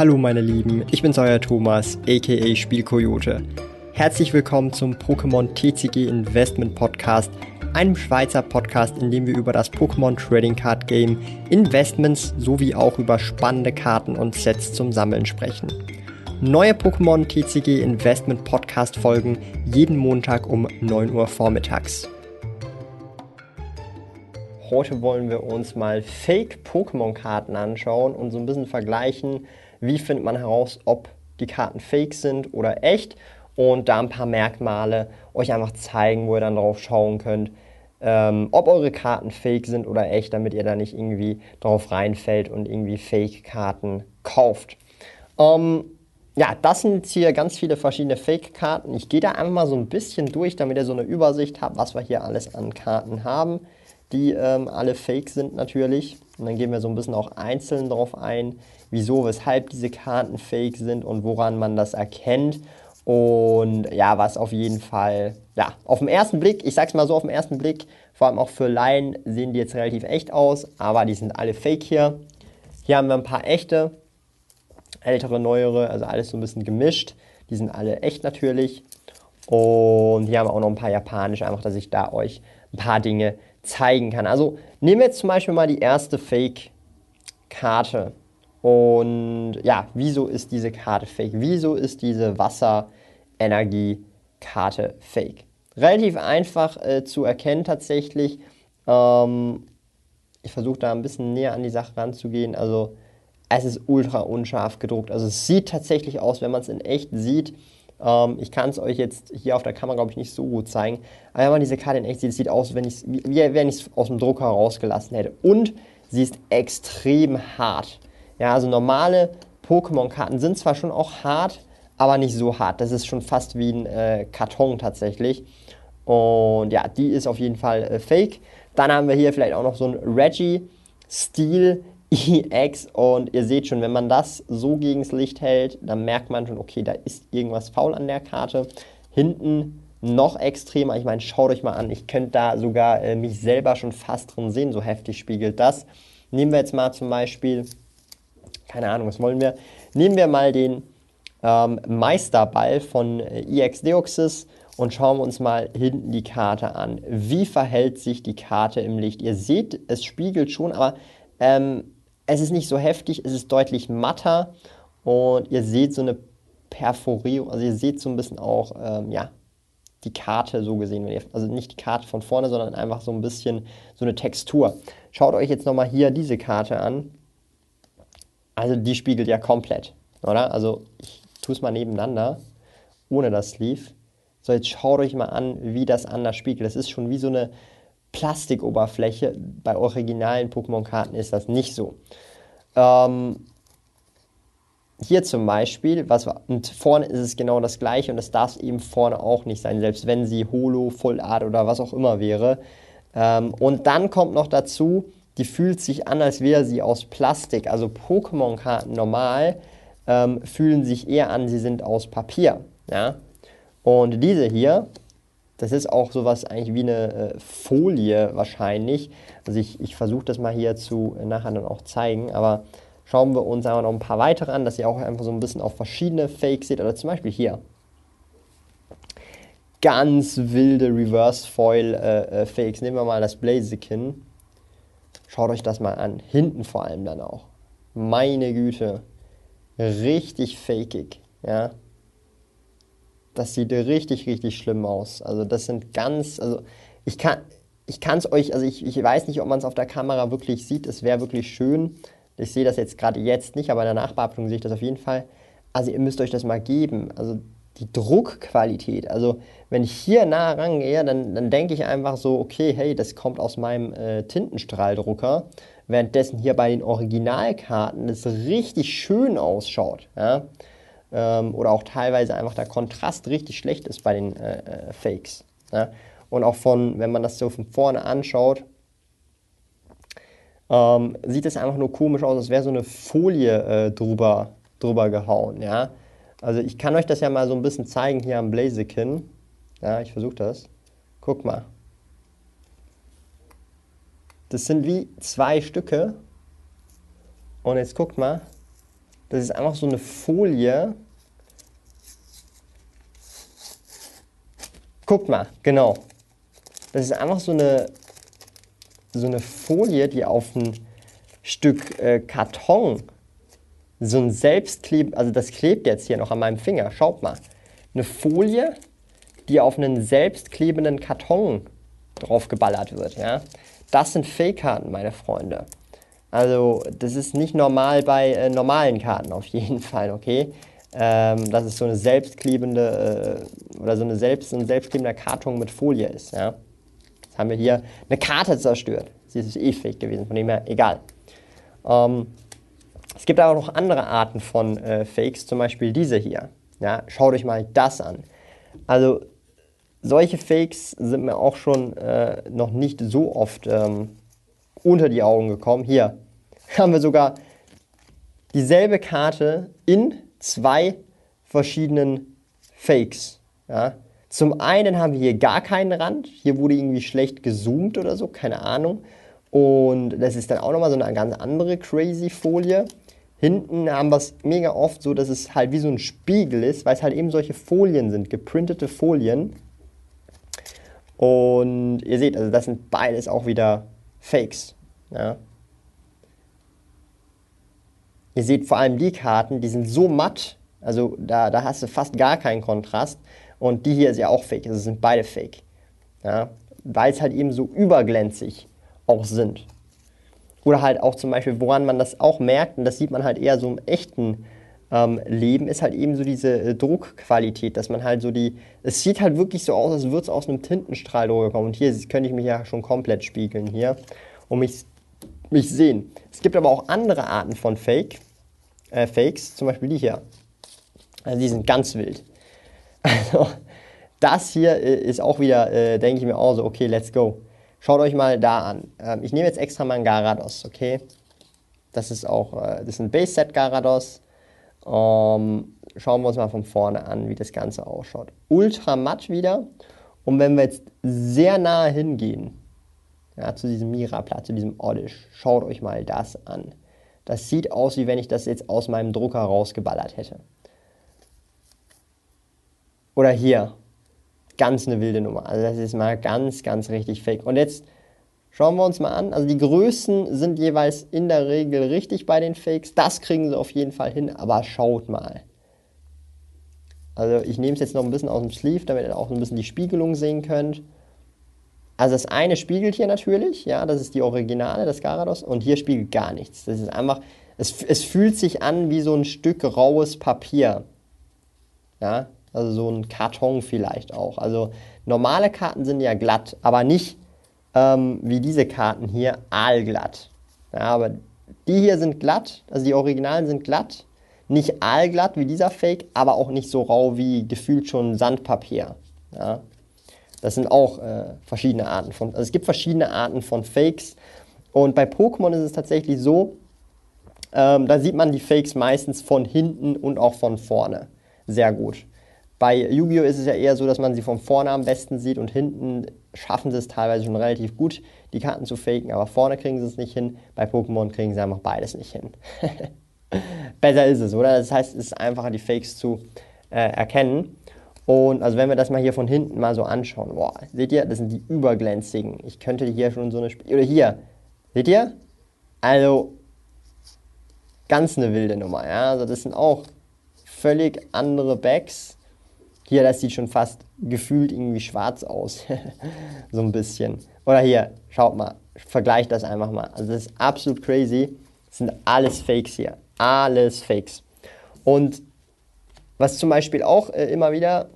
Hallo meine Lieben, ich bin's euer Thomas, aka Spielkoyote. Herzlich willkommen zum Pokémon TCG Investment Podcast, einem Schweizer Podcast, in dem wir über das Pokémon Trading Card Game, Investments sowie auch über spannende Karten und Sets zum Sammeln sprechen. Neue Pokémon TCG Investment Podcast folgen jeden Montag um 9 Uhr vormittags. Heute wollen wir uns mal Fake-Pokémon-Karten anschauen und so ein bisschen vergleichen, wie findet man heraus, ob die Karten fake sind oder echt und da ein paar Merkmale euch einfach zeigen, wo ihr dann drauf schauen könnt, ähm, ob eure Karten fake sind oder echt, damit ihr da nicht irgendwie drauf reinfällt und irgendwie Fake-Karten kauft. Ähm, ja, das sind jetzt hier ganz viele verschiedene Fake-Karten. Ich gehe da einfach mal so ein bisschen durch, damit ihr so eine Übersicht habt, was wir hier alles an Karten haben die ähm, alle fake sind natürlich. Und dann gehen wir so ein bisschen auch einzeln darauf ein, wieso, weshalb diese Karten fake sind und woran man das erkennt. Und ja, was auf jeden Fall, ja, auf den ersten Blick, ich sag's mal so, auf den ersten Blick, vor allem auch für Laien, sehen die jetzt relativ echt aus, aber die sind alle fake hier. Hier haben wir ein paar echte, ältere, neuere, also alles so ein bisschen gemischt. Die sind alle echt natürlich. Und hier haben wir auch noch ein paar japanische, einfach, dass ich da euch ein paar Dinge zeigen kann. Also nehmen wir jetzt zum Beispiel mal die erste Fake-Karte. Und ja, wieso ist diese Karte fake? Wieso ist diese Wasserenergie-Karte fake? Relativ einfach äh, zu erkennen tatsächlich. Ähm, ich versuche da ein bisschen näher an die Sache ranzugehen. Also es ist ultra unscharf gedruckt. Also es sieht tatsächlich aus, wenn man es in echt sieht, ähm, ich kann es euch jetzt hier auf der Kamera, glaube ich, nicht so gut zeigen. Aber wenn man diese Karte in echt sieht, sieht aus, wenn wie, wie wenn ich es aus dem Drucker rausgelassen hätte. Und sie ist extrem hart. Ja, also normale Pokémon-Karten sind zwar schon auch hart, aber nicht so hart. Das ist schon fast wie ein äh, Karton tatsächlich. Und ja, die ist auf jeden Fall äh, fake. Dann haben wir hier vielleicht auch noch so ein Reggie-Stil EX und ihr seht schon, wenn man das so gegen das Licht hält, dann merkt man schon, okay, da ist irgendwas faul an der Karte. Hinten noch extremer, ich meine, schaut euch mal an, ich könnte da sogar äh, mich selber schon fast drin sehen, so heftig spiegelt das. Nehmen wir jetzt mal zum Beispiel, keine Ahnung, was wollen wir? Nehmen wir mal den ähm, Meisterball von äh, EX Deoxys und schauen wir uns mal hinten die Karte an. Wie verhält sich die Karte im Licht? Ihr seht, es spiegelt schon, aber ähm, es ist nicht so heftig, es ist deutlich matter und ihr seht so eine Perforierung, also ihr seht so ein bisschen auch, ähm, ja, die Karte so gesehen, ihr, also nicht die Karte von vorne, sondern einfach so ein bisschen so eine Textur. Schaut euch jetzt nochmal hier diese Karte an. Also die spiegelt ja komplett, oder? Also ich tue es mal nebeneinander, ohne das Sleeve. So, jetzt schaut euch mal an, wie das anders spiegelt. Das ist schon wie so eine Plastikoberfläche. Bei originalen Pokémon-Karten ist das nicht so. Ähm, hier zum Beispiel, was und vorne ist es genau das gleiche und das darf eben vorne auch nicht sein, selbst wenn sie Holo, Full Art oder was auch immer wäre. Ähm, und dann kommt noch dazu, die fühlt sich an, als wäre sie aus Plastik. Also Pokémon-Karten normal ähm, fühlen sich eher an, sie sind aus Papier. Ja? Und diese hier, das ist auch sowas eigentlich wie eine äh, Folie wahrscheinlich. Also ich, ich versuche das mal hier zu äh, nachher dann auch zeigen, aber schauen wir uns einfach noch ein paar weitere an, dass ihr auch einfach so ein bisschen auf verschiedene Fakes seht. Oder zum Beispiel hier. Ganz wilde Reverse Foil äh, Fakes. Nehmen wir mal das Blaziken. Schaut euch das mal an. Hinten vor allem dann auch. Meine Güte. Richtig fakig. Ja das sieht richtig, richtig schlimm aus. Also das sind ganz, also ich kann ich kann es euch, also ich, ich weiß nicht, ob man es auf der Kamera wirklich sieht. Es wäre wirklich schön. Ich sehe das jetzt gerade jetzt nicht, aber in der Nachbearbeitung sehe ich das auf jeden Fall. Also ihr müsst euch das mal geben. Also die Druckqualität. Also wenn ich hier nah rangehe, dann, dann denke ich einfach so, okay, hey, das kommt aus meinem äh, Tintenstrahldrucker. Währenddessen hier bei den Originalkarten das richtig schön ausschaut. Ja? Ähm, oder auch teilweise einfach der Kontrast richtig schlecht ist bei den äh, äh, Fakes. Ja? Und auch von, wenn man das so von vorne anschaut, ähm, sieht es einfach nur komisch aus, als wäre so eine Folie äh, drüber, drüber gehauen. Ja? Also ich kann euch das ja mal so ein bisschen zeigen hier am Blaziken. Ja, ich versuche das. Guck mal. Das sind wie zwei Stücke. Und jetzt guckt mal, Das ist einfach so eine Folie. Guckt mal, genau. Das ist einfach so eine, so eine Folie, die auf ein Stück äh, Karton so ein Selbstkleb, also das klebt jetzt hier noch an meinem Finger, schaut mal. Eine Folie, die auf einen selbstklebenden Karton drauf geballert wird, ja. Das sind Fake-Karten, meine Freunde. Also das ist nicht normal bei äh, normalen Karten auf jeden Fall, okay? Ähm, dass es so eine selbstklebende äh, oder so eine selbst, ein selbstklebender Karton mit Folie ist, ja. Jetzt haben wir hier eine Karte zerstört. Sie ist eh fake gewesen, von dem her egal. Ähm, es gibt aber noch andere Arten von äh, Fakes, zum Beispiel diese hier. Ja, schaut euch mal das an. Also solche Fakes sind mir auch schon äh, noch nicht so oft ähm, unter die Augen gekommen. Hier haben wir sogar dieselbe Karte in zwei verschiedenen Fakes. Ja. Zum einen haben wir hier gar keinen Rand. Hier wurde irgendwie schlecht gezoomt oder so, keine Ahnung. Und das ist dann auch nochmal so eine ganz andere crazy Folie. Hinten haben wir es mega oft so, dass es halt wie so ein Spiegel ist, weil es halt eben solche Folien sind, geprintete Folien. Und ihr seht, also das sind beides auch wieder Fakes. Ja. Ihr seht vor allem die Karten, die sind so matt, also da, da hast du fast gar keinen Kontrast. Und die hier ist ja auch fake, also sind beide fake. Ja. Weil es halt eben so überglänzig auch sind. Oder halt auch zum Beispiel, woran man das auch merkt, und das sieht man halt eher so im echten ähm, Leben, ist halt eben so diese äh, Druckqualität, dass man halt so die, es sieht halt wirklich so aus, als würde es aus einem Tintenstrahl kommen. Und hier könnte ich mich ja schon komplett spiegeln hier und mich, mich sehen. Es gibt aber auch andere Arten von Fake, äh, Fakes, zum Beispiel die hier. Also die sind ganz wild. Also das hier äh, ist auch wieder, äh, denke ich mir auch so, okay, let's go. Schaut euch mal da an. Ähm, ich nehme jetzt extra mal einen Garados, okay? Das ist auch, das ist ein Base-Set Garados. Ähm, schauen wir uns mal von vorne an, wie das Ganze ausschaut. Ultra matt wieder. Und wenn wir jetzt sehr nahe hingehen, ja, zu diesem Mira-Platz, zu diesem Oddish, schaut euch mal das an. Das sieht aus, wie wenn ich das jetzt aus meinem Drucker rausgeballert hätte. Oder hier, ganz eine wilde Nummer. Also das ist mal ganz, ganz richtig fake. Und jetzt schauen wir uns mal an. Also die Größen sind jeweils in der Regel richtig bei den Fakes. Das kriegen sie auf jeden Fall hin, aber schaut mal. Also ich nehme es jetzt noch ein bisschen aus dem Sleeve, damit ihr auch ein bisschen die Spiegelung sehen könnt. Also das eine spiegelt hier natürlich, ja, das ist die Originale, das Garados, und hier spiegelt gar nichts. Das ist einfach, es, es fühlt sich an wie so ein Stück raues Papier. Ja, also so ein Karton vielleicht auch. Also normale Karten sind ja glatt, aber nicht ähm, wie diese Karten hier aalglatt. Ja, aber die hier sind glatt, also die Originalen sind glatt. Nicht aalglatt wie dieser Fake, aber auch nicht so rau wie gefühlt schon Sandpapier. Ja. Das sind auch äh, verschiedene Arten von, also es gibt verschiedene Arten von Fakes. Und bei Pokémon ist es tatsächlich so, ähm, da sieht man die Fakes meistens von hinten und auch von vorne. Sehr gut. Bei Yu-Gi-Oh! ist es ja eher so, dass man sie von vorne am besten sieht und hinten schaffen sie es teilweise schon relativ gut, die Karten zu faken, aber vorne kriegen sie es nicht hin. Bei Pokémon kriegen sie einfach beides nicht hin. Besser ist es, oder? Das heißt, es ist einfacher, die Fakes zu äh, erkennen. Und also wenn wir das mal hier von hinten mal so anschauen, boah, seht ihr, das sind die überglänzigen. Ich könnte hier schon so eine, Sp oder hier, seht ihr? Also ganz eine wilde Nummer, ja. Also das sind auch völlig andere Bags hier, das sieht schon fast gefühlt irgendwie schwarz aus. so ein bisschen. Oder hier, schaut mal, vergleicht das einfach mal. Also das ist absolut crazy. Das sind alles Fakes hier. Alles Fakes. Und was zum Beispiel auch äh, immer wieder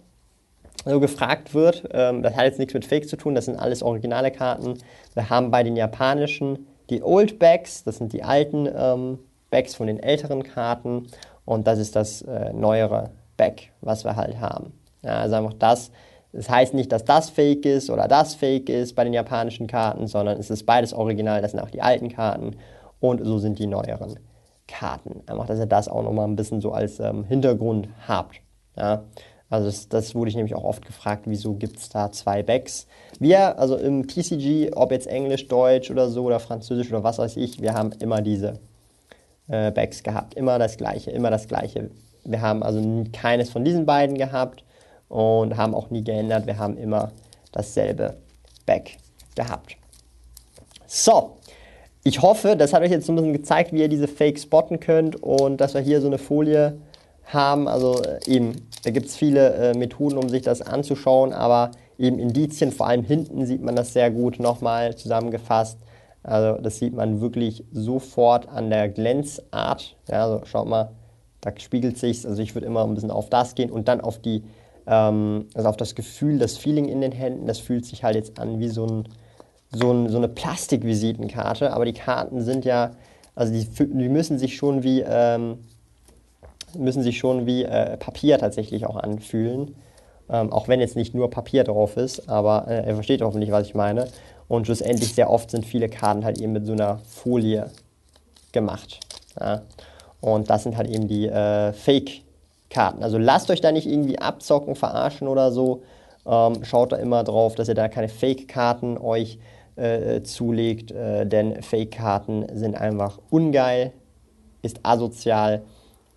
so gefragt wird, ähm, das hat jetzt nichts mit Fake zu tun, das sind alles originale Karten. Wir haben bei den japanischen die Old Bags, das sind die alten ähm, Bags von den älteren Karten. Und das ist das äh, neuere Bag, was wir halt haben. Ja, also einfach das. Das heißt nicht, dass das fake ist oder das fake ist bei den japanischen Karten, sondern es ist beides original. Das sind auch die alten Karten und so sind die neueren Karten. Einfach, dass ihr das auch nochmal ein bisschen so als ähm, Hintergrund habt. Ja? Also das, das, wurde ich nämlich auch oft gefragt, wieso gibt es da zwei Backs. Wir, also im TCG, ob jetzt Englisch, Deutsch oder so oder Französisch oder was weiß ich, wir haben immer diese äh, Backs gehabt. Immer das gleiche, immer das gleiche. Wir haben also keines von diesen beiden gehabt und haben auch nie geändert. Wir haben immer dasselbe Back gehabt. So, ich hoffe, das hat euch jetzt so ein bisschen gezeigt, wie ihr diese Fake spotten könnt und dass wir hier so eine Folie haben. Also äh, eben, da gibt es viele äh, Methoden, um sich das anzuschauen, aber eben Indizien, vor allem hinten sieht man das sehr gut nochmal zusammengefasst. Also das sieht man wirklich sofort an der Glänzart. Ja, also schaut mal, da spiegelt sich Also ich würde immer ein bisschen auf das gehen und dann auf die, ähm, also auf das Gefühl, das Feeling in den Händen. Das fühlt sich halt jetzt an wie so, ein, so, ein, so eine Plastikvisitenkarte. Aber die Karten sind ja, also die, die müssen sich schon wie, ähm, müssen sich schon wie äh, Papier tatsächlich auch anfühlen. Ähm, auch wenn jetzt nicht nur Papier drauf ist, aber äh, ihr versteht hoffentlich, was ich meine. Und schlussendlich sehr oft sind viele Karten halt eben mit so einer Folie gemacht. Ja. Und das sind halt eben die äh, Fake-Karten. Also lasst euch da nicht irgendwie abzocken, verarschen oder so. Ähm, schaut da immer drauf, dass ihr da keine Fake-Karten euch äh, zulegt, äh, denn Fake-Karten sind einfach ungeil, ist asozial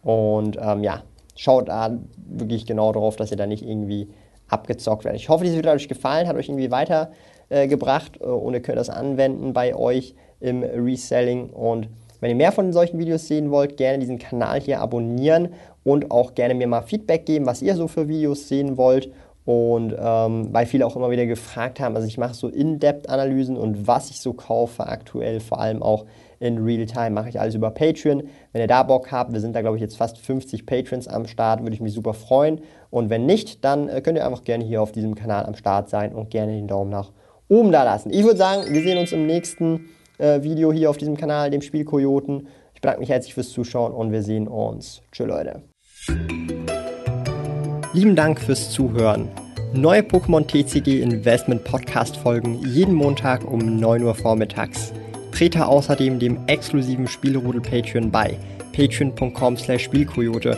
und ähm, ja, schaut da wirklich genau drauf, dass ihr da nicht irgendwie abgezockt werdet. Ich hoffe, dieses Video hat euch gefallen, hat euch irgendwie weitergebracht äh, äh, und ihr könnt das anwenden bei euch im Reselling. Und wenn ihr mehr von solchen Videos sehen wollt, gerne diesen Kanal hier abonnieren und auch gerne mir mal Feedback geben, was ihr so für Videos sehen wollt. Und ähm, weil viele auch immer wieder gefragt haben, also ich mache so In-Depth-Analysen und was ich so kaufe aktuell, vor allem auch in Real-Time, mache ich alles über Patreon. Wenn ihr da Bock habt, wir sind da glaube ich jetzt fast 50 Patrons am Start, würde ich mich super freuen. Und wenn nicht, dann äh, könnt ihr einfach gerne hier auf diesem Kanal am Start sein und gerne den Daumen nach oben da lassen. Ich würde sagen, wir sehen uns im nächsten äh, Video hier auf diesem Kanal, dem Spielkojoten. Ich bedanke mich herzlich fürs Zuschauen und wir sehen uns. Tschüss Leute. Lieben Dank fürs Zuhören. Neue Pokémon TCG Investment Podcast folgen jeden Montag um 9 Uhr vormittags. Trete außerdem dem exklusiven Spielrudel Patreon bei patreon.com slash Spielkoyote